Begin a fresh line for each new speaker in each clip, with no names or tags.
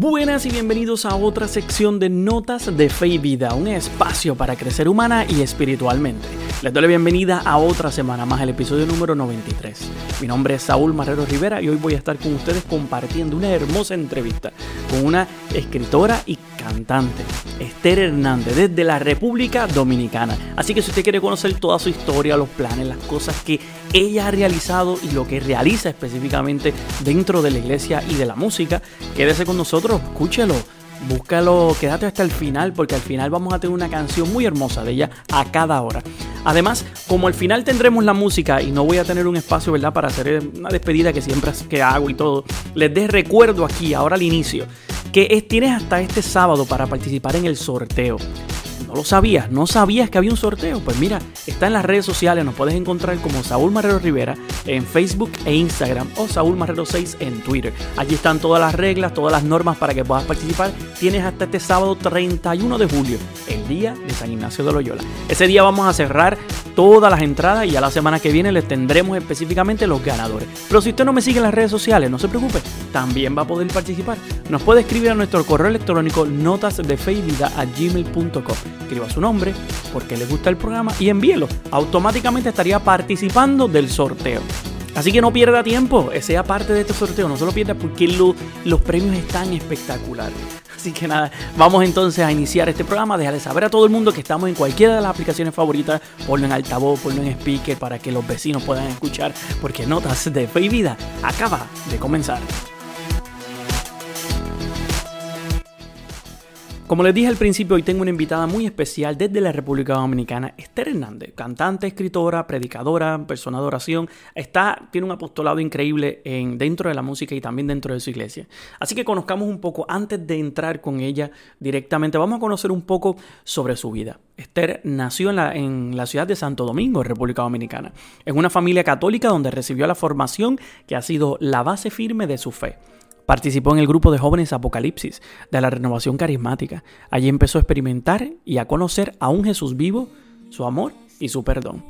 Buenas y bienvenidos a otra sección de Notas de Fe y Vida, un espacio para crecer humana y espiritualmente. Les doy la bienvenida a otra semana más, el episodio número 93. Mi nombre es Saúl Marrero Rivera y hoy voy a estar con ustedes compartiendo una hermosa entrevista con una escritora y cantante, Esther Hernández, desde la República Dominicana. Así que si usted quiere conocer toda su historia, los planes, las cosas que ella ha realizado y lo que realiza específicamente dentro de la iglesia y de la música, quédese con nosotros, escúchelo. Búscalo, quédate hasta el final porque al final vamos a tener una canción muy hermosa de ella a cada hora. Además, como al final tendremos la música y no voy a tener un espacio, ¿verdad? Para hacer una despedida que siempre que hago y todo, les des recuerdo aquí, ahora al inicio, que tienes hasta este sábado para participar en el sorteo. ¿No lo sabías? ¿No sabías que había un sorteo? Pues mira, está en las redes sociales, nos puedes encontrar como Saúl Marrero Rivera en Facebook e Instagram o Saúl Marrero 6 en Twitter. Allí están todas las reglas, todas las normas para que puedas participar. Tienes hasta este sábado 31 de julio, el día de San Ignacio de Loyola. Ese día vamos a cerrar todas las entradas y a la semana que viene les tendremos específicamente los ganadores. Pero si usted no me sigue en las redes sociales, no se preocupe, también va a poder participar. Nos puede escribir a nuestro correo electrónico notasdefeivida.gmail.com escriba su nombre, porque le gusta el programa y envíelo. Automáticamente estaría participando del sorteo. Así que no pierda tiempo, sea parte de este sorteo, no se lo pierda porque los premios están espectaculares. Así que nada, vamos entonces a iniciar este programa. Déjale saber a todo el mundo que estamos en cualquiera de las aplicaciones favoritas. Ponlo en altavoz, ponlo en speaker para que los vecinos puedan escuchar. Porque Notas de Fe Vida acaba de comenzar. Como les dije al principio, hoy tengo una invitada muy especial desde la República Dominicana, Esther Hernández, cantante, escritora, predicadora, persona de oración. Está, tiene un apostolado increíble en, dentro de la música y también dentro de su iglesia. Así que conozcamos un poco, antes de entrar con ella directamente, vamos a conocer un poco sobre su vida. Esther nació en la, en la ciudad de Santo Domingo, República Dominicana, en una familia católica donde recibió la formación que ha sido la base firme de su fe. Participó en el grupo de jóvenes Apocalipsis de la renovación carismática. Allí empezó a experimentar y a conocer a un Jesús vivo, su amor y su perdón.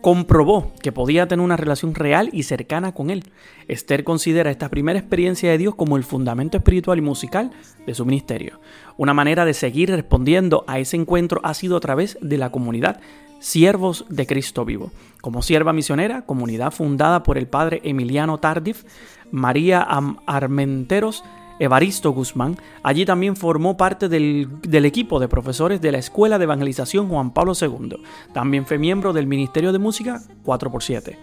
Comprobó que podía tener una relación real y cercana con Él. Esther considera esta primera experiencia de Dios como el fundamento espiritual y musical de su ministerio. Una manera de seguir respondiendo a ese encuentro ha sido a través de la comunidad Siervos de Cristo Vivo. Como sierva misionera, comunidad fundada por el padre Emiliano Tardif, María Armenteros, Evaristo Guzmán. Allí también formó parte del, equipo de profesores de la Escuela de Evangelización Juan Pablo II. También fue miembro del Ministerio de Música 4x7.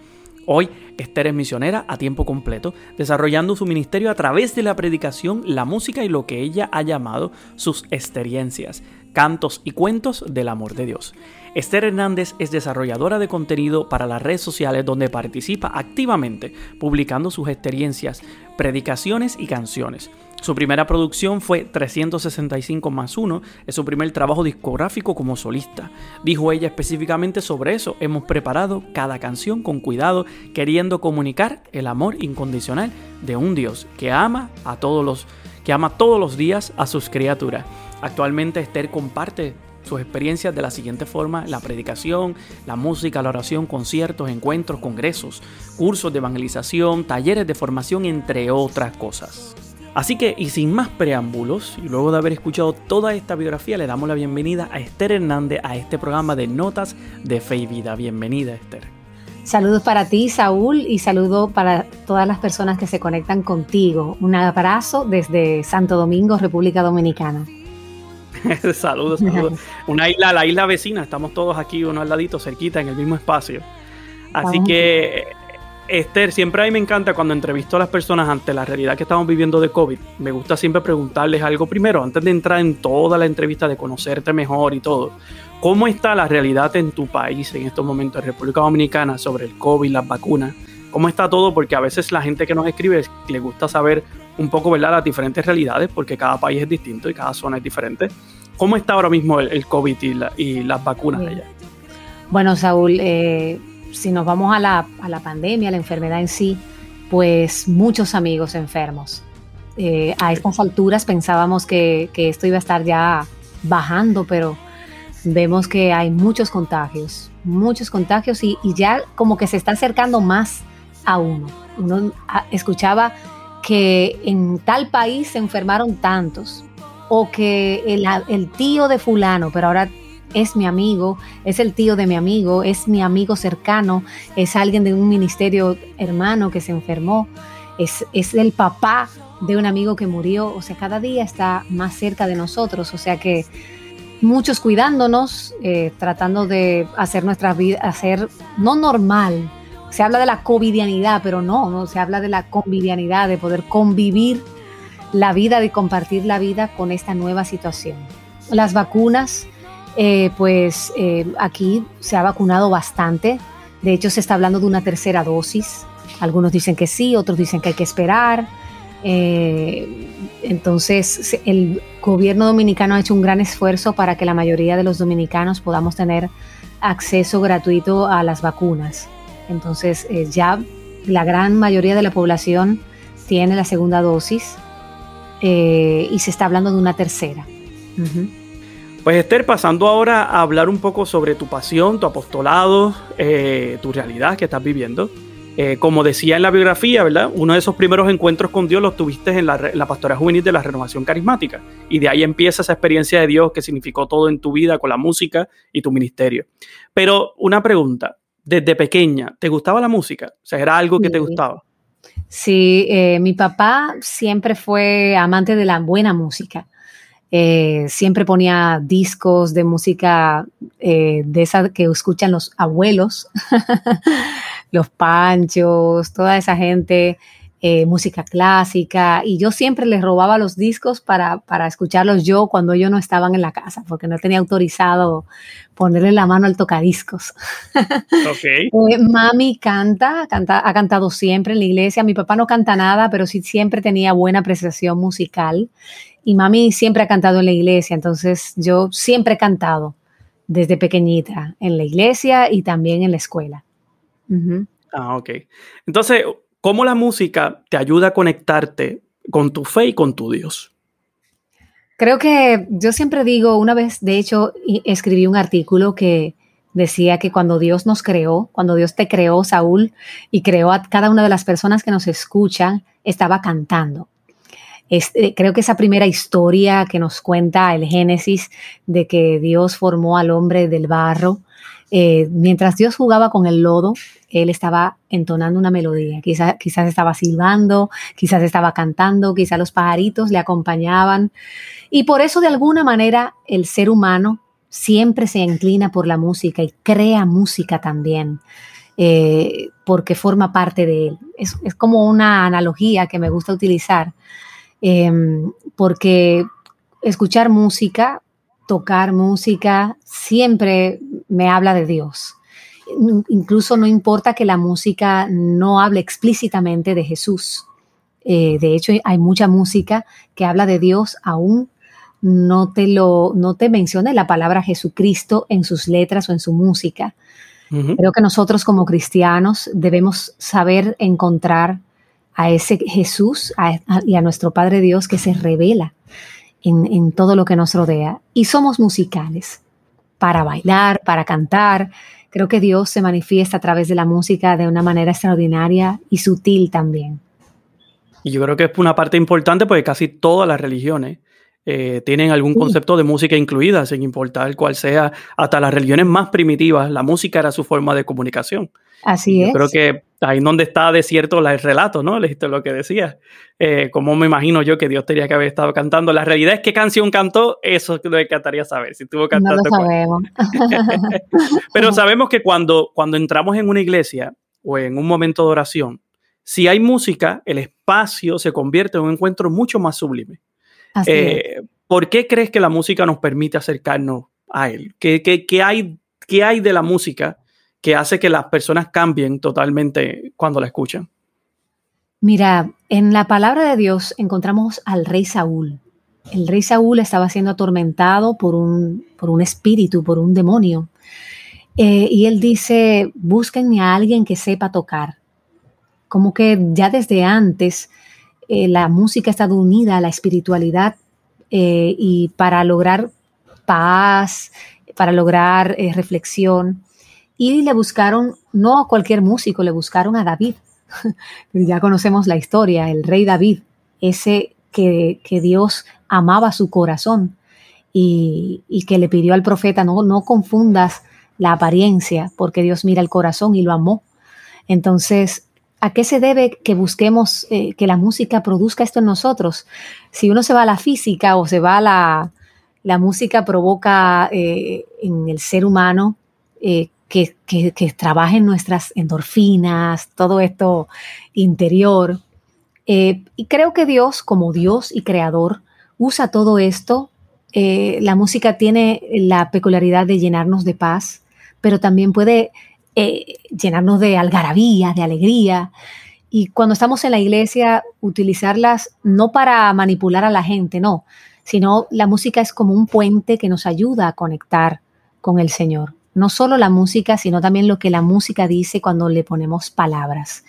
Hoy Esther es misionera a tiempo completo, desarrollando su ministerio a través de la predicación, la música y lo que ella ha llamado sus experiencias, cantos y cuentos del amor de Dios. Esther Hernández es desarrolladora de contenido para las redes sociales donde participa activamente publicando sus experiencias, predicaciones y canciones. Su primera producción fue 365 más 1, es su primer trabajo discográfico como solista. Dijo ella específicamente sobre eso, hemos preparado cada canción con cuidado, queriendo comunicar el amor incondicional de un Dios que ama a todos los que ama todos los días a sus criaturas. Actualmente Esther comparte sus experiencias de la siguiente forma, la predicación, la música, la oración, conciertos, encuentros, congresos, cursos de evangelización, talleres de formación, entre otras cosas. Así que, y sin más preámbulos, y luego de haber escuchado toda esta biografía, le damos la bienvenida a Esther Hernández a este programa de Notas de Fe y Vida. Bienvenida, Esther.
Saludos para ti, Saúl, y saludo para todas las personas que se conectan contigo. Un abrazo desde Santo Domingo, República Dominicana.
saludos, saludos. Una isla, la isla vecina, estamos todos aquí, uno al ladito, cerquita, en el mismo espacio. Así que, Esther, siempre a mí me encanta cuando entrevisto a las personas ante la realidad que estamos viviendo de COVID. Me gusta siempre preguntarles algo primero, antes de entrar en toda la entrevista, de conocerte mejor y todo. ¿Cómo está la realidad en tu país en estos momentos, en República Dominicana, sobre el COVID, las vacunas? ¿Cómo está todo? Porque a veces la gente que nos escribe le gusta saber un poco ¿verdad? las diferentes realidades, porque cada país es distinto y cada zona es diferente. ¿Cómo está ahora mismo el, COVID y, las vacunas allá?
Bueno, Saúl, eh, si nos vamos a la, a la, pandemia, a la enfermedad en sí, pues muchos amigos enfermos. Eh, a estas alturas pensábamos que, que, esto iba a estar ya bajando, pero vemos que hay muchos contagios, muchos contagios y, y ya como que se está acercando más a uno. Uno ah, escuchaba que en tal país se enfermaron tantos, o que el, tío de fulano, pero ahora es mi amigo, es el tío de mi amigo, es mi amigo cercano, es alguien de un ministerio hermano que se enfermó, es, es el papá de un amigo que murió, o sea, cada día está más cerca de nosotros, o sea que muchos cuidándonos, eh, tratando de hacer nuestra vida, hacer no normal. Se habla de la covidianidad, pero no, no, se habla de la convivianidad, de poder convivir la vida, de compartir la vida con esta nueva situación. Las vacunas, eh, pues eh, aquí se ha vacunado bastante. De hecho, se está hablando de una tercera dosis. Algunos dicen que sí, otros dicen que hay que esperar. Eh, entonces, el gobierno dominicano ha hecho un gran esfuerzo para que la mayoría de los dominicanos podamos tener acceso gratuito a las vacunas. Entonces, ya la gran mayoría de la población tiene la segunda dosis y se está hablando de una tercera.
Pues Esther, pasando ahora a hablar un poco sobre tu pasión, tu apostolado, eh, tu realidad que estás viviendo. Eh, como decía en la biografía, ¿verdad? Uno de esos primeros encuentros con Dios los tuviste en la pastora juvenil de la renovación carismática. Y de ahí empieza esa experiencia de Dios que significó todo en tu vida con la música y tu ministerio. Pero una pregunta, desde pequeña, ¿te gustaba la música? O sea, ¿era algo que te gustaba?
Sí, eh, mi papá siempre fue amante de la buena música. Eh, siempre ponía discos de música eh, de esa que escuchan los abuelos, los panchos, toda esa gente, eh, música clásica, y yo siempre les robaba los discos para, para, escucharlos yo cuando ellos no estaban en la casa, porque no tenía autorizado ponerle la mano al tocadiscos. Okay. mami canta, canta, ha cantado siempre en la iglesia, mi papá no canta nada, pero sí siempre tenía buena apreciación musical y mami siempre ha cantado en la iglesia, entonces yo siempre he cantado desde pequeñita en la iglesia y también en la escuela.
Ah, ok. Entonces, ¿cómo la música te ayuda a conectarte con tu fe y con tu Dios?
Creo que yo siempre digo, una vez, de hecho, escribí un artículo que decía que cuando Dios nos creó, cuando Dios te creó, Saúl, y creó a cada una de las personas que nos escuchan, estaba cantando. Este, creo que esa primera historia que nos cuenta el Génesis de que Dios formó al hombre del barro, eh, mientras Dios jugaba con el lodo, él estaba entonando una melodía. Quizás, quizás estaba silbando, quizás estaba cantando, quizás los pajaritos le acompañaban. Y por eso, de alguna manera, el ser humano siempre se inclina por la música y crea música también. Eh, porque forma parte de él. Es, es como una analogía que me gusta utilizar Em, porque escuchar música, tocar música, siempre me habla de Dios. Incluso no importa que la música no hable explícitamente de Jesús. Eh, de hecho, hay mucha música que habla de Dios aún no te lo no te menciona la palabra Jesucristo en sus letras o en su música. Creo que nosotros como cristianos debemos saber encontrar a ese Jesús y a nuestro Padre Dios que se revela en, todo lo que nos rodea. Y somos musicales para bailar, para cantar. Creo que Dios se manifiesta a través de la música de una manera extraordinaria y sutil también.
Y yo creo que es una parte importante porque casi todas las religiones eh, tienen algún concepto de música incluida, sin importar cuál sea, hasta las religiones más primitivas, la música era su forma de comunicación.
Así es.
Creo que ahí donde está de cierto el relato, ¿no? Lo que decía. Eh, como me imagino yo que Dios tenía que haber estado cantando. La realidad es qué canción cantó, eso lo encantaría saber. Si tuvo cantando.
No lo sabemos.
Pero sabemos que cuando, cuando entramos en una iglesia o en un momento de oración, si hay música, el espacio se convierte en un encuentro mucho más sublime. Eh, ¿Por qué crees que la música nos permite acercarnos a Él? ¿Qué, qué, qué hay, qué hay de la música que hace que las personas cambien totalmente cuando la escuchan?
Mira, en la palabra de Dios encontramos al rey Saúl. El rey Saúl estaba siendo atormentado por un, por un espíritu, por un demonio. Eh, y él dice, búsquenme a alguien que sepa tocar. Como que ya desde antes eh, la música ha unida a la espiritualidad eh, y para lograr paz, para lograr reflexión y le buscaron, no a cualquier músico, le buscaron a David. ya conocemos la historia, el rey David, ese que, Dios amaba su corazón y, que le pidió al profeta, no, no confundas la apariencia, porque Dios mira el corazón y lo amó. Entonces, ¿a qué se debe que busquemos eh, que la música produzca esto en nosotros? Si uno se va a la física o se va a la, la música provoca eh, en el ser humano eh, que, que, que trabajen nuestras endorfinas, todo esto interior. y creo que Dios, como Dios y creador, usa todo esto. la música tiene la peculiaridad de llenarnos de paz, pero también puede eh, llenarnos de algarabía, de alegría. Y cuando estamos en la iglesia, utilizarlas no para manipular a la gente, no, sino la música es como un puente que nos ayuda a conectar con el Señor no solo la música, sino también lo que la música dice cuando le ponemos palabras.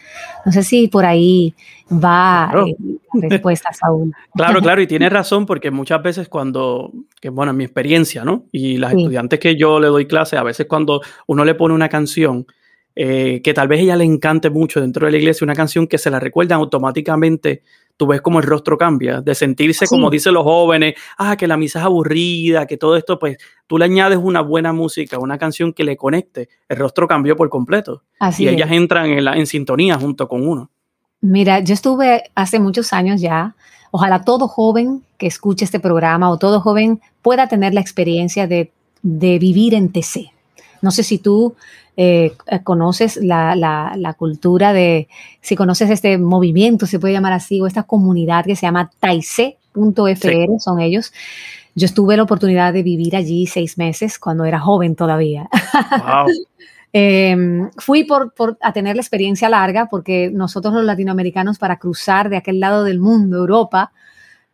No sé si por ahí va eh, la respuesta, Saúl.
Claro, claro, y tiene razón porque muchas veces cuando, que bueno, en mi experiencia, ¿no? Y las estudiantes que yo le doy clase, a veces cuando uno le pone una canción, eh, que tal vez ella le encante mucho dentro de la iglesia, una canción que se la recuerda automáticamente tú ves como el rostro cambia, de sentirse como dicen los jóvenes, ah, que la misa es aburrida, que todo esto, pues tú le añades una buena música, una canción que le conecte, el rostro cambió por completo. y ellas entran en, la, en sintonía junto con uno.
Mira, yo estuve hace muchos años ya, ojalá todo joven que escuche este programa o todo joven pueda tener la experiencia de, de vivir en TC. No sé si tú eh, eh, conoces la, cultura de, si conoces este movimiento, se puede llamar así, o esta comunidad que se llama Taise.fr, son ellos. Yo estuve la oportunidad de vivir allí seis meses cuando era joven todavía. Em, fui por, a tener la experiencia larga porque nosotros los latinoamericanos para cruzar de aquel lado del mundo, Europa,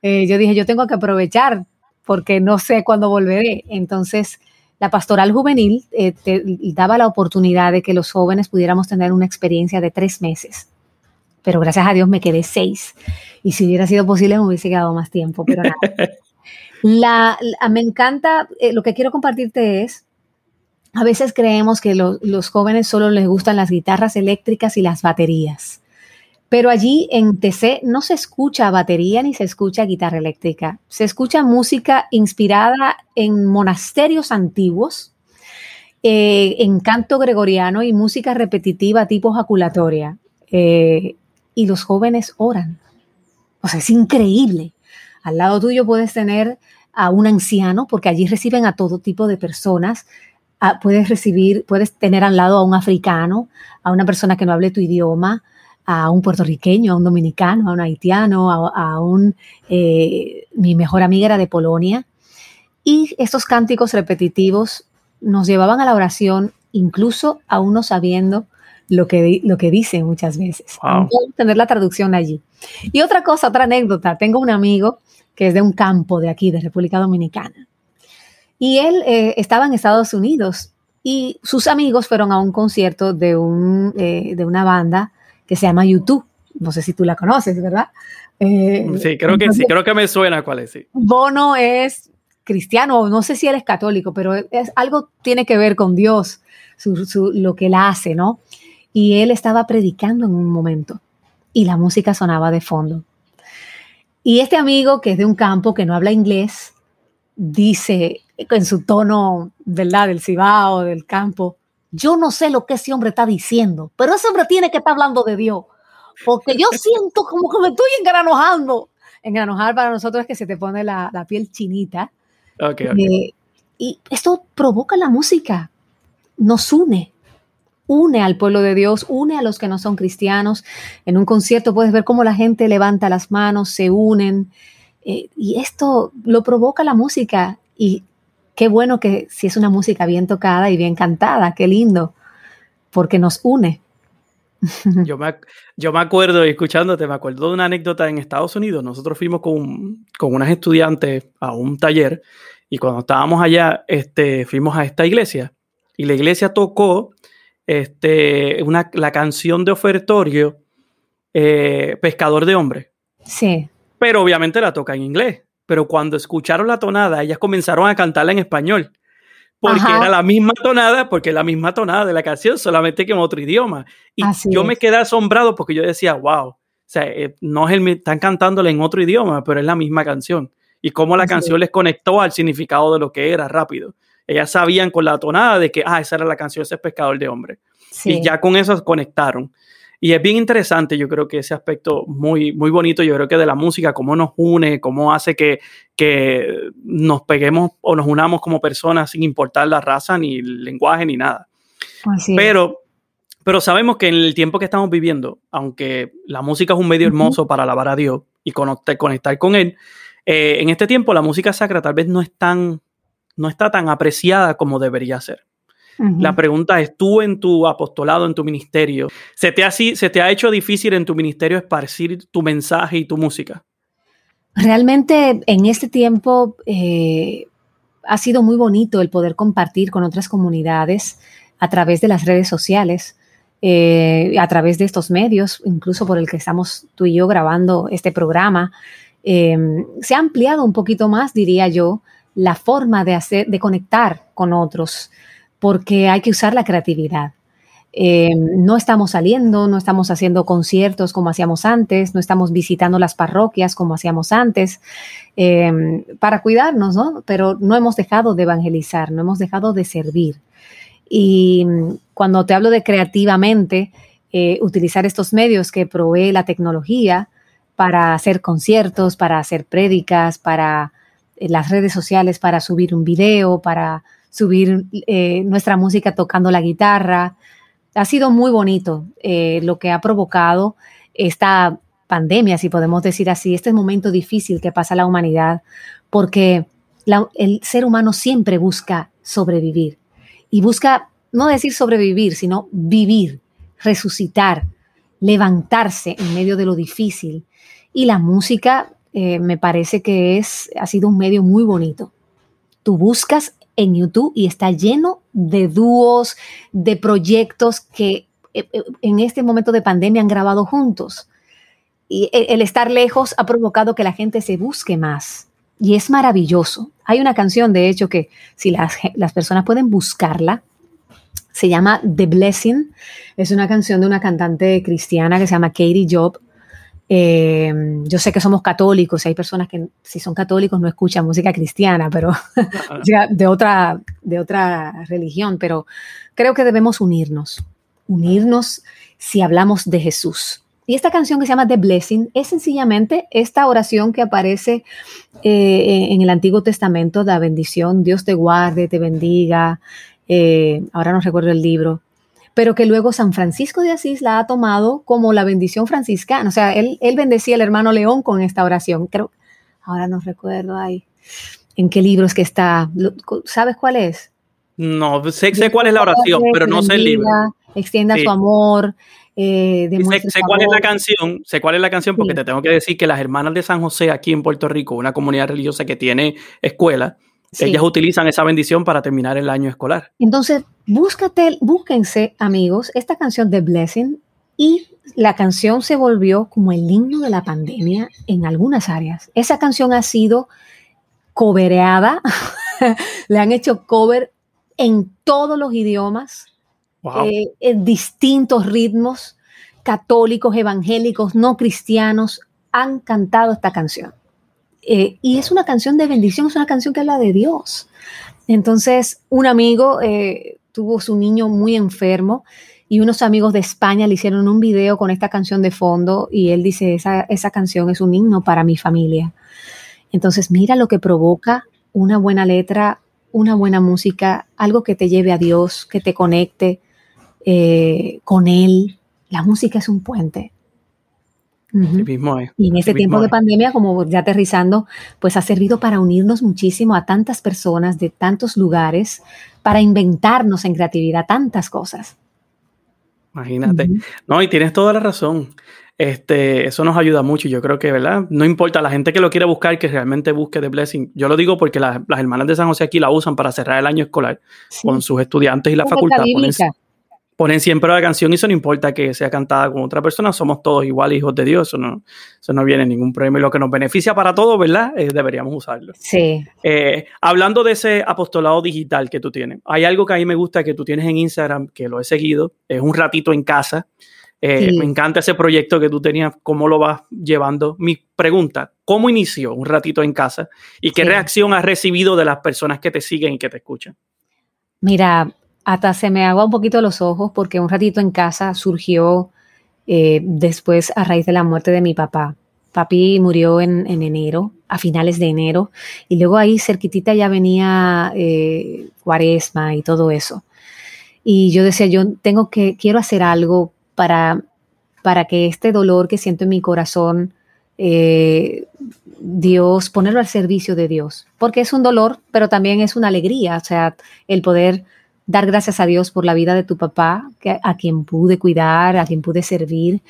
eh, yo dije, yo tengo que aprovechar porque no sé cuándo volveré. Entonces, la pastoral juvenil eh, daba la oportunidad de que los jóvenes pudiéramos tener una experiencia de tres meses. Pero gracias a Dios me quedé seis. Y si hubiera sido posible, me hubiese quedado más tiempo, pero nada. La, me encanta, eh, lo que quiero compartirte es, a veces creemos que los jóvenes solo les gustan las guitarras eléctricas y las baterías. Pero allí en TC no se escucha batería ni se escucha guitarra eléctrica. Se escucha música inspirada en monasterios antiguos, eh, en canto gregoriano y música repetitiva tipo jaculatoria. Eh, y los jóvenes oran. O sea, es increíble. Al lado tuyo puedes tener a un anciano, porque allí reciben a todo tipo de personas. Ah, puedes recibir, puedes tener al lado a un africano, a una persona que no hable tu idioma, a un puertorriqueño, a un dominicano, a un haitiano, a, un... Eh, mi mejor amiga era de Polonia. Y estos cánticos repetitivos nos llevaban a la oración, incluso a uno sabiendo lo que, lo que dicen muchas veces. tener la traducción allí. Y otra cosa, otra anécdota, tengo un amigo que es de un campo de aquí, de República Dominicana. Y él eh, estaba en Estados Unidos y sus amigos fueron a un concierto de, un, eh, de una banda que se llama YouTube. No sé si tú la conoces, ¿verdad?
Eh, sí, creo que sí, creo que me suena cuál es, sí.
Bono es cristiano, no sé si él es católico, pero es, algo tiene que ver con Dios, lo que él hace, ¿no? Y él estaba predicando en un momento y la música sonaba de fondo. Y este amigo, que es de un campo que no habla inglés, dice en su tono, ¿verdad?, del cibao, del campo, yo no sé lo que ese hombre está diciendo, pero ese hombre tiene que estar hablando de Dios, porque yo siento como que me estoy engranojando. Engranojar para nosotros es que se te pone la, piel chinita. Eh, y esto provoca la música, nos une, une al pueblo de Dios, une a los que no son cristianos. En un concierto puedes ver cómo la gente levanta las manos, se unen. Eh, y esto lo provoca la música y qué bueno que si es una música bien tocada y bien cantada, qué lindo, porque nos une.
Yo me, yo me acuerdo, escuchándote, me acuerdo de una anécdota en Estados Unidos. Nosotros fuimos con, con unas estudiantes a un taller y cuando estábamos allá, este, fuimos a esta iglesia y la iglesia tocó este, una, la canción de ofertorio eh, Pescador de Hombre.
Sí.
Pero obviamente la toca en inglés pero cuando escucharon la tonada, ellas comenzaron a cantarla en español. porque era la misma tonada, porque la misma tonada de la canción, solamente que en otro idioma. Y yo me quedé asombrado porque yo decía, wow, o sea, eh, no es el, están cantándole en otro idioma, pero es la misma canción. Y cómo la canción les conectó al significado de lo que era rápido. Ellas sabían con la tonada de que, ah, esa era la canción, ese es pescador de hombre. Y ya con eso conectaron. Y es bien interesante, yo creo que ese aspecto muy, muy bonito, yo creo que de la música, cómo nos une, cómo hace que, que nos peguemos o nos unamos como personas sin importar la raza, ni el lenguaje, ni nada. pero, pero sabemos que en el tiempo que estamos viviendo, aunque la música es un medio hermoso para alabar a Dios y conectar, conectar con Él, eh, en este tiempo la música sacra tal vez no, es tan, no está tan apreciada como debería ser. La pregunta es, tú en tu apostolado, en tu ministerio, ¿se te, ha, ¿se te ha hecho difícil en tu ministerio esparcir tu mensaje y tu música?
Realmente en este tiempo eh, ha sido muy bonito el poder compartir con otras comunidades a través de las redes sociales, eh, a través de estos medios, incluso por el que estamos tú y yo grabando este programa. Em, se ha ampliado un poquito más, diría yo, la forma de hacer, de conectar con otros porque hay que usar la creatividad. Eh, no estamos saliendo, no estamos haciendo conciertos como hacíamos antes, no estamos visitando las parroquias como hacíamos antes, eh, para cuidarnos, ¿no? Pero no hemos dejado de evangelizar, no hemos dejado de servir. Y cuando te hablo de creativamente, eh, utilizar estos medios que provee la tecnología para hacer conciertos, para hacer prédicas, para las redes sociales, para subir un video, para subir eh, nuestra música tocando la guitarra. Ha sido muy bonito eh, lo que ha provocado esta pandemia, si podemos decir así, este momento difícil que pasa la humanidad, porque el ser humano siempre busca sobrevivir y busca no decir sobrevivir, sino vivir, resucitar, levantarse en medio de lo difícil. Y la música eh, me parece que es, ha sido un medio muy bonito. Tú buscas en YouTube y está lleno de dúos, de proyectos que eh, eh, en este momento de pandemia han grabado juntos. Y el estar lejos ha provocado que la gente se busque más. Y es maravilloso. Hay una canción, de hecho, que si las, las personas pueden buscarla, se llama The Blessing. Es una canción de una cantante cristiana que se llama Katie Job. Eh, yo sé que somos católicos y hay personas que si son católicos no escuchan música cristiana, pero de otra, de otra religión, pero creo que debemos unirnos, unirnos si hablamos de Jesús. Y esta canción que se llama The Blessing es sencillamente esta oración que aparece eh, en el Antiguo Testamento, la bendición, Dios te guarde, te bendiga. Eh, ahora no recuerdo el libro, pero que luego San Francisco de Asís la ha tomado como la bendición franciscana. O sea, él, bendecía al hermano León con esta oración. Creo, ahora no recuerdo ahí en qué libro es que está. ¿Sabes cuál es?
No, sé, cuál es la oración, pero no sé el libro.
Extienda su amor.
Eh, sé, cuál es la canción, sé cuál es la canción porque te tengo que decir que las hermanas de San José aquí en Puerto Rico, una comunidad religiosa que tiene escuela, ellas utilizan esa bendición para terminar el año escolar.
Entonces, búscate, búsquense, amigos, esta canción de Blessing y la canción se volvió como el himno de la pandemia en algunas áreas. Esa canción ha sido cobereada, le han hecho cover en todos los idiomas, eh, en distintos ritmos, católicos, evangélicos, no cristianos, han cantado esta canción. Eh, y es una canción de bendición, es una canción que habla de Dios. Entonces, un amigo eh, tuvo su niño muy enfermo y unos amigos de España le hicieron un video con esta canción de fondo y él dice, esa, esa canción es un himno para mi familia. Entonces, mira lo que provoca una buena letra, una buena música, algo que te lleve a Dios, que te conecte eh, con Él. La música es un puente. Y en este tiempo de pandemia, como ya aterrizando, pues ha servido para unirnos muchísimo a tantas personas de tantos lugares, para inventarnos en creatividad tantas cosas.
Imagínate. No, y tienes toda la razón. Este, eso nos ayuda mucho. Yo creo que, ¿verdad? No importa la gente que lo quiera buscar, que realmente busque The Blessing. Yo lo digo porque las hermanas de San José aquí la usan para cerrar el año escolar con sus estudiantes y la facultad. ponen siempre la canción y eso no importa que sea cantada con otra persona, somos todos iguales hijos de Dios, eso no, eso no viene ningún. Y lo que nos beneficia para todos, ¿verdad? Eh, deberíamos usarlo.
Sí.
Eh, hablando de ese apostolado digital que tú tienes, hay algo que a mí me gusta que tú tienes en Instagram, que lo he seguido, es un ratito en casa. Eh, me encanta ese proyecto que tú tenías, cómo lo vas llevando. Mi pregunta, ¿cómo inició un ratito en casa y qué reacción has recibido de las personas que te siguen y que te escuchan?
Mira, hasta se me agua un poquito los ojos porque un ratito en casa surgió eh, después a raíz de la muerte de mi papá. Papi murió en, enero, a finales de enero, y luego ahí cerquitita ya venía eh, cuaresma y todo eso. Y yo decía, yo tengo que, quiero hacer algo para, para que este dolor que siento en mi corazón, eh, Dios, ponerlo al servicio de Dios, porque es un dolor, pero también es una alegría, o sea, el poder dar gracias a Dios por la vida de tu papá, que, a quien pude cuidar, a quien pude servir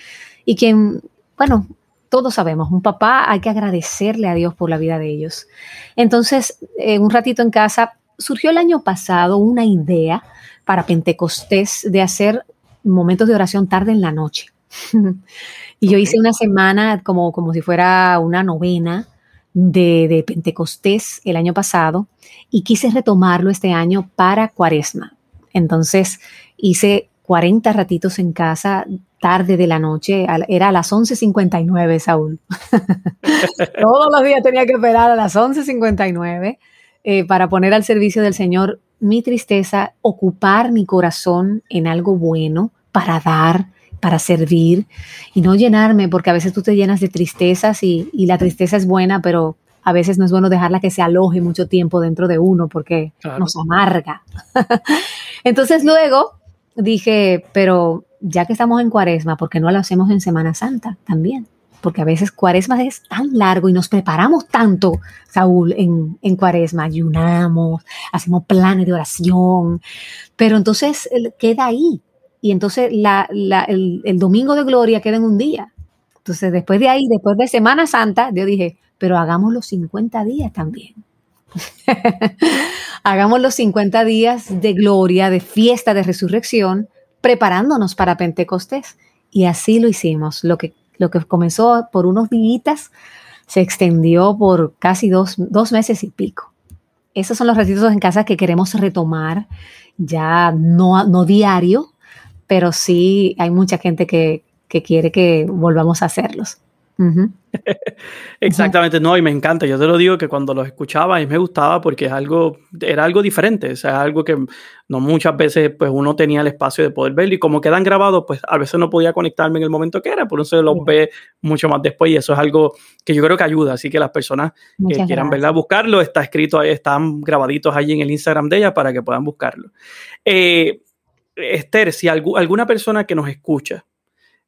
y quien, bueno, todos sabemos, un papá hay que agradecerle a Dios por la vida de ellos. Entonces, en un ratito en casa, surgió el año pasado una idea para Pentecostés de hacer momentos de oración tarde en la noche. y yo hice una semana como, como si fuera una novena de, Pentecostés el año pasado y quise retomarlo este año para Cuaresma. Entonces hice 40 ratitos en casa tarde de la noche, era a las 11.59, Saúl. Todos los días tenía que esperar a las 11.59 eh, para poner al servicio del Señor mi tristeza, ocupar mi corazón en algo bueno para dar, para servir y no llenarme, porque a veces tú te llenas de tristezas y, la tristeza es buena, pero a veces no es bueno dejarla que se aloje mucho tiempo dentro de uno porque nos amarga. Entonces luego dije, pero ya que estamos en cuaresma, ¿por qué no lo hacemos en Semana Santa también? Porque a veces cuaresma es tan largo y nos preparamos tanto, Saúl, en, en cuaresma, ayunamos, hacemos planes de oración, pero entonces queda ahí, y entonces el, domingo de gloria queda en un día. Entonces, después de ahí, después de Semana Santa, yo dije, pero hagamos los 50 días también. hagamos los 50 días de gloria, de fiesta, de resurrección, preparándonos para Pentecostés. Y así lo hicimos. Lo que, lo que comenzó por unos días se extendió por casi dos, dos meses y pico. Esos son los retiros en casa que queremos retomar ya no, no diario, pero sí hay mucha gente que, quiere que volvamos a hacerlos.
Exactamente, no, y me encanta. Yo te lo digo que cuando los escuchaba y me gustaba porque es algo, era algo diferente, o sea, algo que no muchas veces pues uno tenía el espacio de poder verlo. Y como quedan grabados, pues a veces no podía conectarme en el momento que era, por eso los ve mucho más después y eso es algo que yo creo que ayuda, así que las personas que quieran verla, buscarlo, está escrito ahí, están grabaditos ahí en el Instagram de ella para que puedan buscarlo. Eh, Esther, si alguna persona que nos escucha,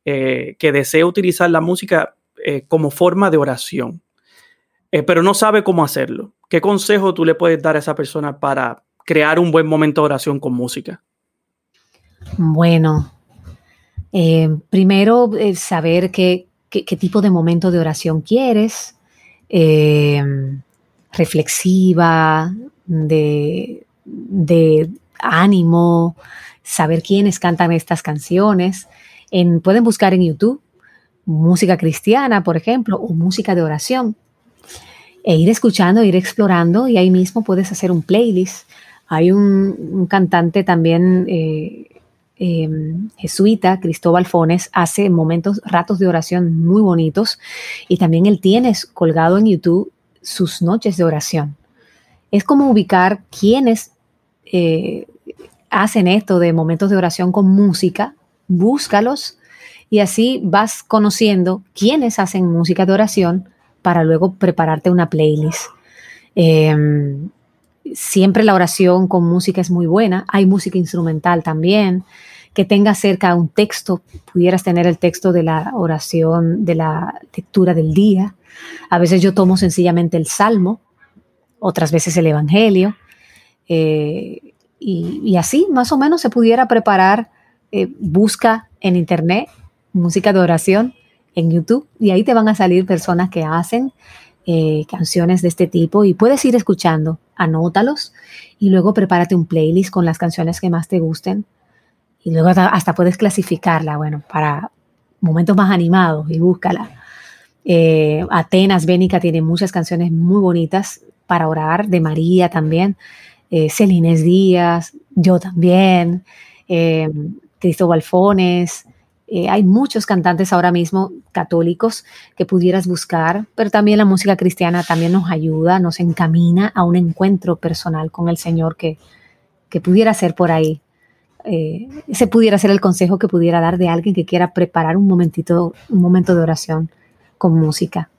eh, que desea utilizar la música eh, como forma de oración, eh, pero no sabe cómo hacerlo, ¿qué consejo tú le puedes dar a esa persona para crear un buen momento de oración con música?
Bueno, primero saber qué, tipo de momento de oración quieres, reflexiva, de, de ánimo, saber quiénes cantan estas canciones. En, pueden buscar en YouTube música cristiana, por ejemplo, o música de oración. E ir escuchando, ir explorando y ahí mismo puedes hacer un playlist. Hay un, cantante también eh, em, jesuita, Cristóbal Fones, hace momentos, ratos de oración muy bonitos y también él tiene colgado en YouTube sus noches de oración. Es como ubicar quiénes eh, hacen esto de momentos de oración con música, búscalos y así vas conociendo quiénes hacen música de oración para luego prepararte una playlist. Em, siempre la oración con música es muy buena. Hay música instrumental también. Que tenga cerca un texto, pudieras tener el texto de la oración, de la lectura del día. A veces yo tomo sencillamente el salmo, otras veces el evangelio. Eh, y, así más o menos se pudiera preparar, eh, busca en internet música de oración en YouTube y ahí te van a salir personas que hacen eh, canciones de este tipo y puedes ir escuchando, anótalos y luego prepárate un playlist con las canciones que más te gusten y luego hasta, puedes clasificarla, bueno, para momentos más animados y búscala. Eh, Atenas Bénica tiene muchas canciones muy bonitas para orar, de María también, eh, Celines Díaz, yo también, Cristóbal Fones, eh, hay muchos cantantes ahora mismo católicos que pudieras buscar, pero también la música cristiana también nos ayuda, nos encamina a un encuentro personal con el Señor que, que pudiera ser por ahí. Eh, ese pudiera ser el consejo que pudiera dar de alguien que quiera preparar un momentito, un momento de oración con música.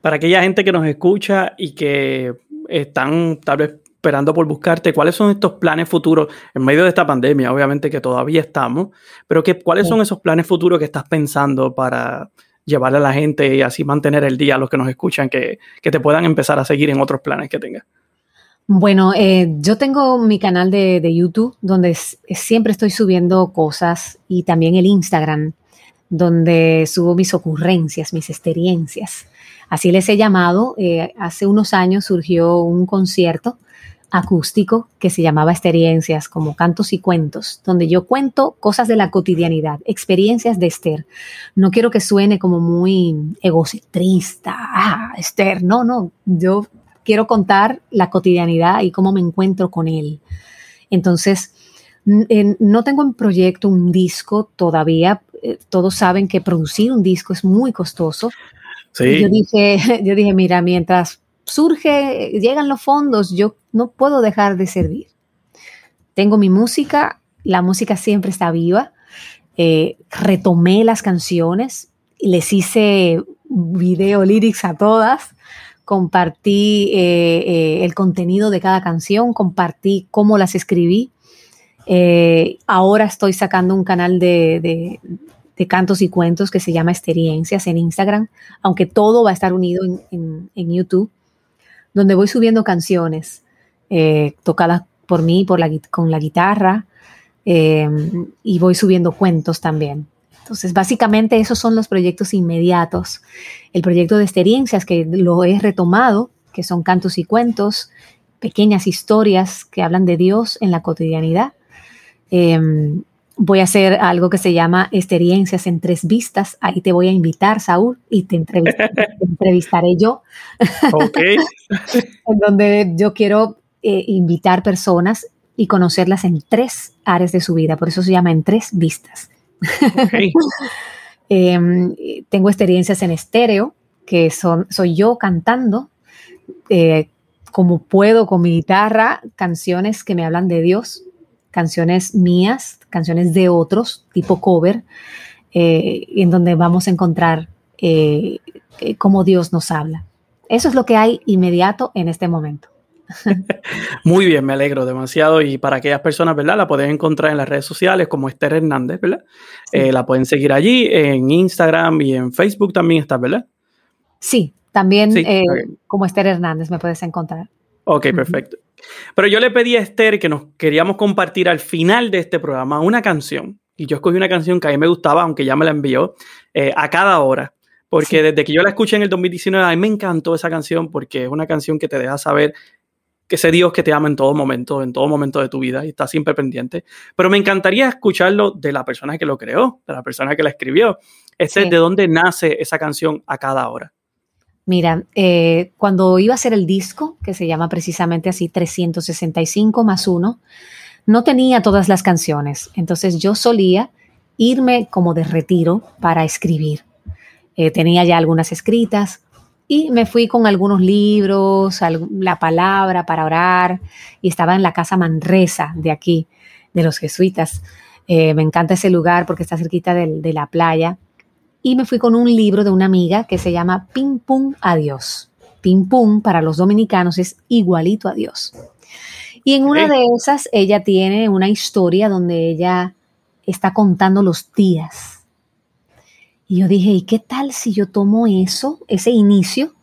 Para aquella gente que nos escucha y que están tal vez esperando por buscarte, ¿cuáles son estos planes futuros en medio de esta pandemia? Obviamente que todavía estamos, pero que, ¿cuáles son esos planes futuros que estás pensando para llevarle a la gente y así mantener el día a los que nos escuchan, que, te puedan empezar a seguir en otros planes que tengas?
Bueno, eh, yo tengo mi canal de, YouTube donde siempre estoy subiendo cosas y también el Instagram donde subo mis ocurrencias, mis experiencias. Así les he llamado. Eh, hace unos años surgió un concierto acústico que se llamaba Experiencias, como cantos y cuentos, donde yo cuento cosas de la cotidianidad, experiencias de Esther. No quiero que suene como muy egocentrista, ah, Esther, no, no, yo quiero contar la cotidianidad y cómo me encuentro con él. Entonces, no tengo en proyecto un disco todavía. Eh, todos saben que producir un disco es muy costoso. Sí. Yo dije, yo dije, mira, mientras surge, llegan los fondos, yo no puedo dejar de servir. Tengo mi música, la música siempre está viva. Eh, retomé las canciones, les hice video lyrics a todas, compartí eh, eh, el contenido de cada canción, compartí cómo las escribí. ahora estoy sacando un canal de, cantos y cuentos que se llama Experiencias en Instagram, aunque todo va a estar unido en YouTube donde voy subiendo canciones eh, tocadas por mí por la, con la guitarra em, y voy subiendo cuentos también. Entonces, básicamente esos son los proyectos inmediatos. El proyecto de experiencias que lo he retomado, que son cantos y cuentos, pequeñas historias que hablan de Dios en la cotidianidad. Em, voy a hacer algo que se llama experiencias en tres vistas. Ahí te voy a invitar, Saúl, y te, entrevistaré yo. Ok. en donde yo quiero eh, invitar personas y conocerlas en tres áreas de su vida. Por eso se llama en tres vistas. Okay. Em, tengo experiencias en estéreo, que son, soy yo cantando. Eh, como puedo con mi guitarra, canciones que me hablan de Dios, canciones mías, canciones de otros, tipo cover, eh, en donde vamos a encontrar eh, eh, cómo Dios nos habla. Eso es lo que hay inmediato en este momento.
Muy bien, me alegro demasiado. Y para aquellas personas, ¿verdad? La pueden encontrar en las redes sociales como Esther Hernández, ¿verdad? la pueden seguir allí, en Instagram y en Facebook también está, ¿verdad?
Sí, también como Esther Hernández me puedes encontrar.
Ok, perfecto. Pero yo le pedí a Esther que nos queríamos compartir al final de este programa una canción. Y yo escogí una canción que a mí me gustaba, aunque ya me la envió, eh, a cada hora. Porque desde que yo la escuché en el 2019, a mí me encantó esa canción porque es una canción que te deja saber que ese Dios que te ama en todo momento, en todo momento de tu vida y está siempre pendiente. Pero me encantaría escucharlo de la persona que lo creó, de la persona que la escribió. Este es de dónde nace esa canción a cada hora.
Mira, eh, cuando iba a hacer el disco, que se llama precisamente así 365 más uno, no tenía todas las canciones. Entonces yo solía irme como de retiro para escribir. Eh, tenía ya algunas escritas y me fui con algunos libros, la palabra para orar y estaba en la casa Manresa de aquí, de los jesuitas. Eh, me encanta ese lugar porque está cerquita de la playa y me fui con un libro de una amiga que se llama Ping Pum Adiós. Ping Pum para los dominicanos es igualito a Dios. Y en una de esas ella tiene una historia donde ella está contando los días. Y yo dije, ¿y qué tal si yo tomo eso, ese inicio,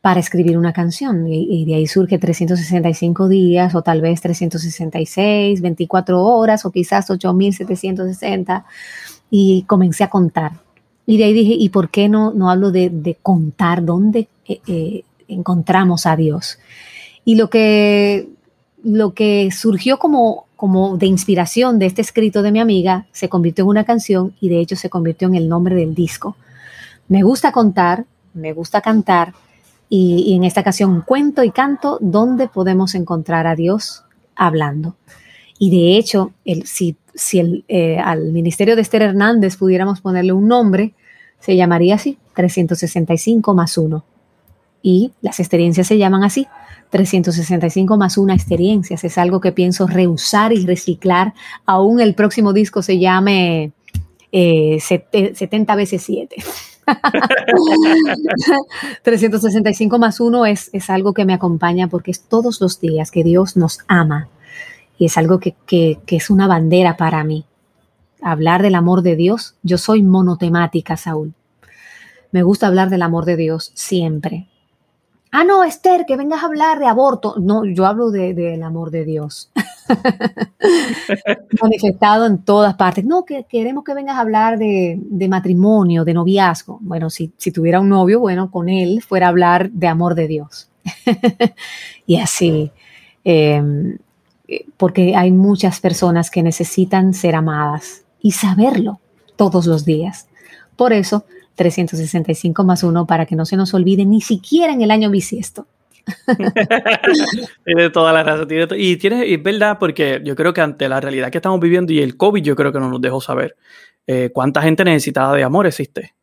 para escribir una canción? Y, de ahí surge 365 días, o tal vez 366, 24 horas, o quizás 8760. Y comencé a contar. Y de ahí dije, ¿y por qué no, no hablo de, contar dónde eh, eh, encontramos a Dios? Y lo que lo que surgió como, como de inspiración de este escrito de mi amiga se convirtió en una canción y de hecho se convirtió en el nombre del disco. Me gusta contar, me gusta cantar y, en esta ocasión cuento y canto donde podemos encontrar a Dios hablando. Y de hecho, el, si, si el, eh, al ministerio de Esther Hernández pudiéramos ponerle un nombre, se llamaría así, 365 más 1. Y las experiencias se llaman así, 365 más una experiencias. Es algo que pienso reusar y reciclar. Aún el próximo disco se llame 70 eh, veces 7. 365 más 1 es, es, algo que me acompaña porque es todos los días que Dios nos ama y es algo que, que, es una bandera para mí. Hablar del amor de Dios, yo soy monotemática, Saúl. Me gusta hablar del amor de Dios siempre. Ah, no, Esther, que vengas a hablar de aborto. No, yo hablo del de, amor de Dios. Manifestado en todas partes. No, que queremos que vengas a hablar de, matrimonio, de noviazgo. Bueno, si, si, tuviera un novio, bueno, con él fuera a hablar de amor de Dios. y así. Em, porque hay muchas personas que necesitan ser amadas y saberlo todos los días. Por eso 365 más 1 para que no se nos olvide ni siquiera en el año bisiesto.
tiene toda la razón. y tiene, es verdad, porque yo creo que ante la realidad que estamos viviendo y el COVID, yo creo que no nos dejó saber eh, cuánta gente necesitada de amor existe.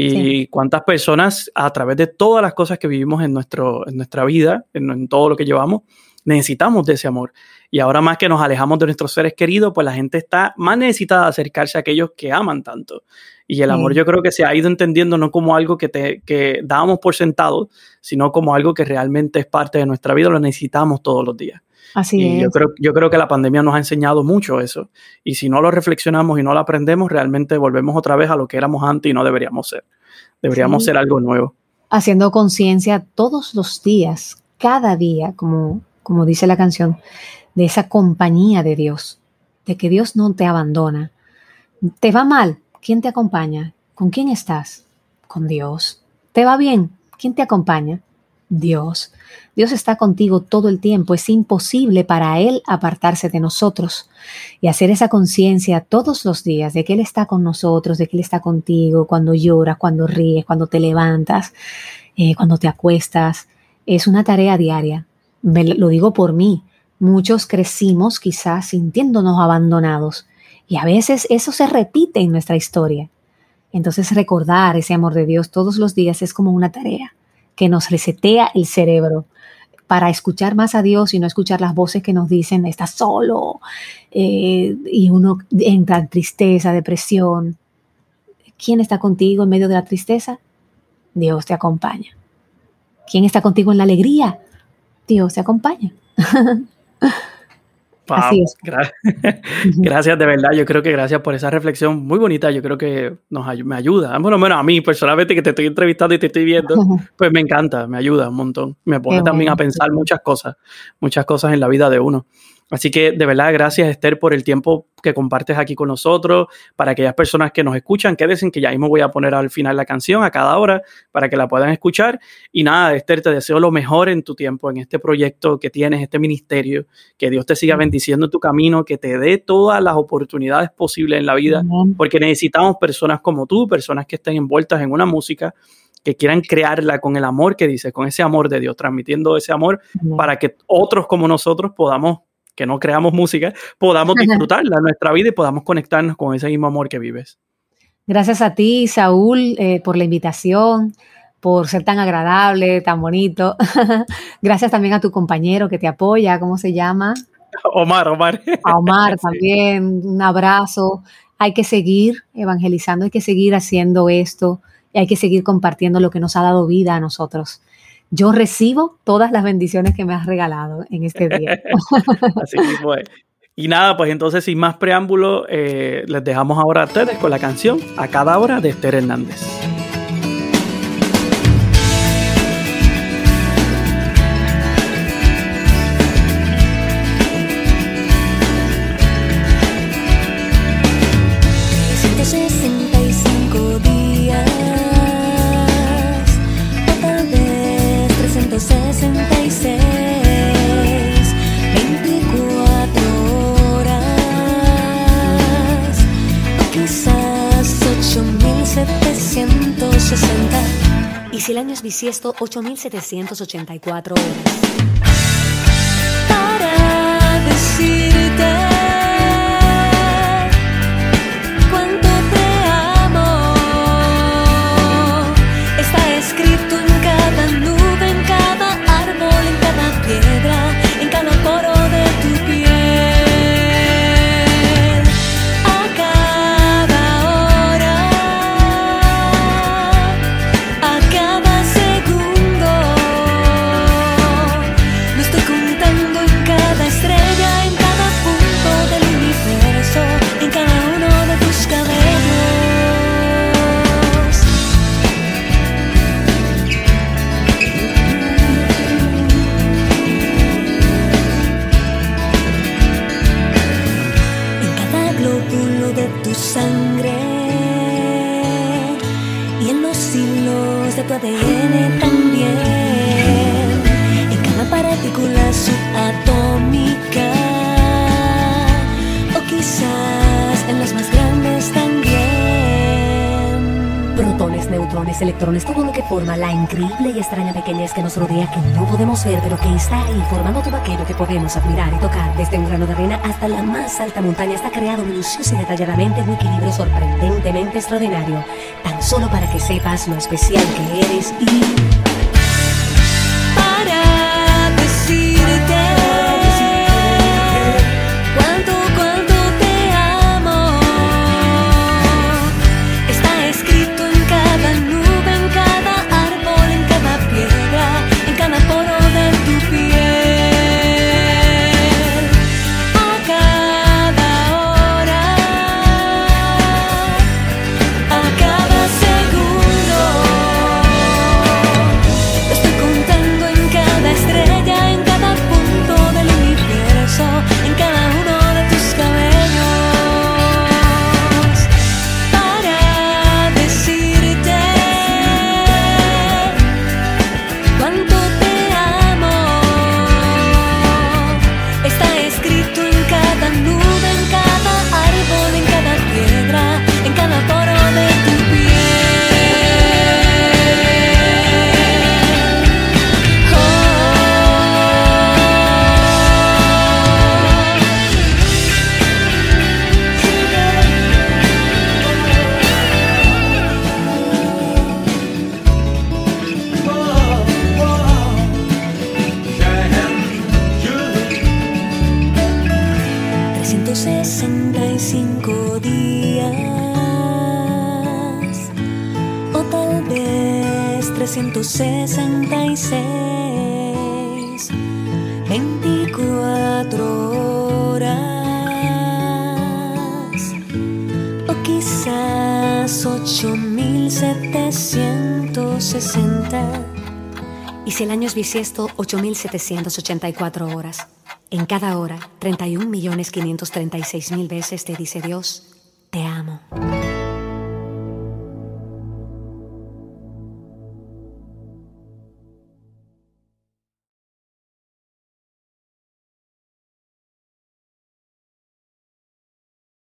Y cuántas personas, a través de todas las cosas que vivimos en, nuestro, en nuestra vida, en todo lo que llevamos, necesitamos de ese amor. Y ahora más que nos alejamos de nuestros seres queridos, pues la gente está más necesitada de acercarse a aquellos que aman tanto. Y el amor yo creo que se ha ido entendiendo no como algo que, te, que dábamos por sentado, sino como algo que realmente es parte de nuestra vida, lo necesitamos todos los días.
Así
es. Yo creo, yo creo que la pandemia nos ha enseñado mucho eso. Y si no lo reflexionamos y no lo aprendemos, realmente volvemos otra vez a lo que éramos antes y no deberíamos ser. Deberíamos ser algo nuevo.
Haciendo conciencia todos los días, cada día, como, como dice la canción, de esa compañía de Dios, de que Dios no te abandona. ¿Te va mal? ¿Quién te acompaña? ¿Con quién estás? Con Dios. ¿Te va bien? ¿Quién te acompaña? Dios. Dios está contigo todo el tiempo. Es imposible para Él apartarse de nosotros y hacer esa conciencia todos los días de que Él está con nosotros, de que Él está contigo cuando lloras, cuando ríes, cuando te levantas, eh, cuando te acuestas. Es una tarea diaria. Lo digo por mí. Muchos crecimos quizás sintiéndonos abandonados y a veces eso se repite en nuestra historia. Entonces recordar ese amor de Dios todos los días es como una tarea que nos resetea el cerebro para escuchar más a Dios y no escuchar las voces que nos dicen, estás solo, eh, y uno entra en tristeza, depresión. ¿Quién está contigo en medio de la tristeza? Dios te acompaña. ¿Quién está contigo en la alegría? Dios te acompaña.
Gracias de verdad. Yo creo que gracias por esa reflexión muy bonita. Yo creo que nos me ayuda. Lo menos a mí personalmente que te estoy entrevistando y te estoy viendo, pues me encanta, me ayuda un montón. Me pone también a pensar muchas cosas, muchas cosas en la vida de uno. Así que de verdad, gracias Esther por el tiempo que compartes aquí con nosotros. Para aquellas personas que nos escuchan, quédense que ya mismo voy a poner al final la canción a cada hora para que la puedan escuchar. Y nada, Esther, te deseo lo mejor en tu tiempo, en este proyecto que tienes, este ministerio. Que Dios te siga bendiciendo tu camino, que te dé todas las oportunidades posibles en la vida, porque necesitamos personas como tú, personas que estén envueltas en una música que quieran crearla con el amor que dices, con ese amor de Dios, transmitiendo ese amor para que otros como nosotros podamos que no creamos música, podamos disfrutarla en nuestra vida y podamos conectarnos con ese mismo amor que vives.
Gracias a ti, Saúl, eh, por la invitación, por ser tan agradable, tan bonito. Gracias también a tu compañero que te apoya, ¿cómo se llama?
Omar, Omar.
A Omar también, un abrazo. Hay que seguir evangelizando, hay que seguir haciendo esto y hay que seguir compartiendo lo que nos ha dado vida a nosotros yo recibo todas las bendiciones que me has regalado en este día.
Así fue. Y nada, pues entonces sin más preámbulo, eh, les dejamos ahora a ustedes con la canción A cada hora de Esther Hernández.
Y si el año es bisiesto, 8784 horas.
Electrones, todo lo que forma la increíble y extraña pequeñez que nos rodea, que no podemos ver, pero que está ahí, formando todo aquello que podemos admirar y tocar, desde un grano de arena hasta la más alta montaña, está creado minucioso y detalladamente en un equilibrio sorprendentemente extraordinario, tan solo para que sepas lo especial que eres y...
bisiesto, 8.784 horas. En cada hora, 31.536.000 veces te dice Dios.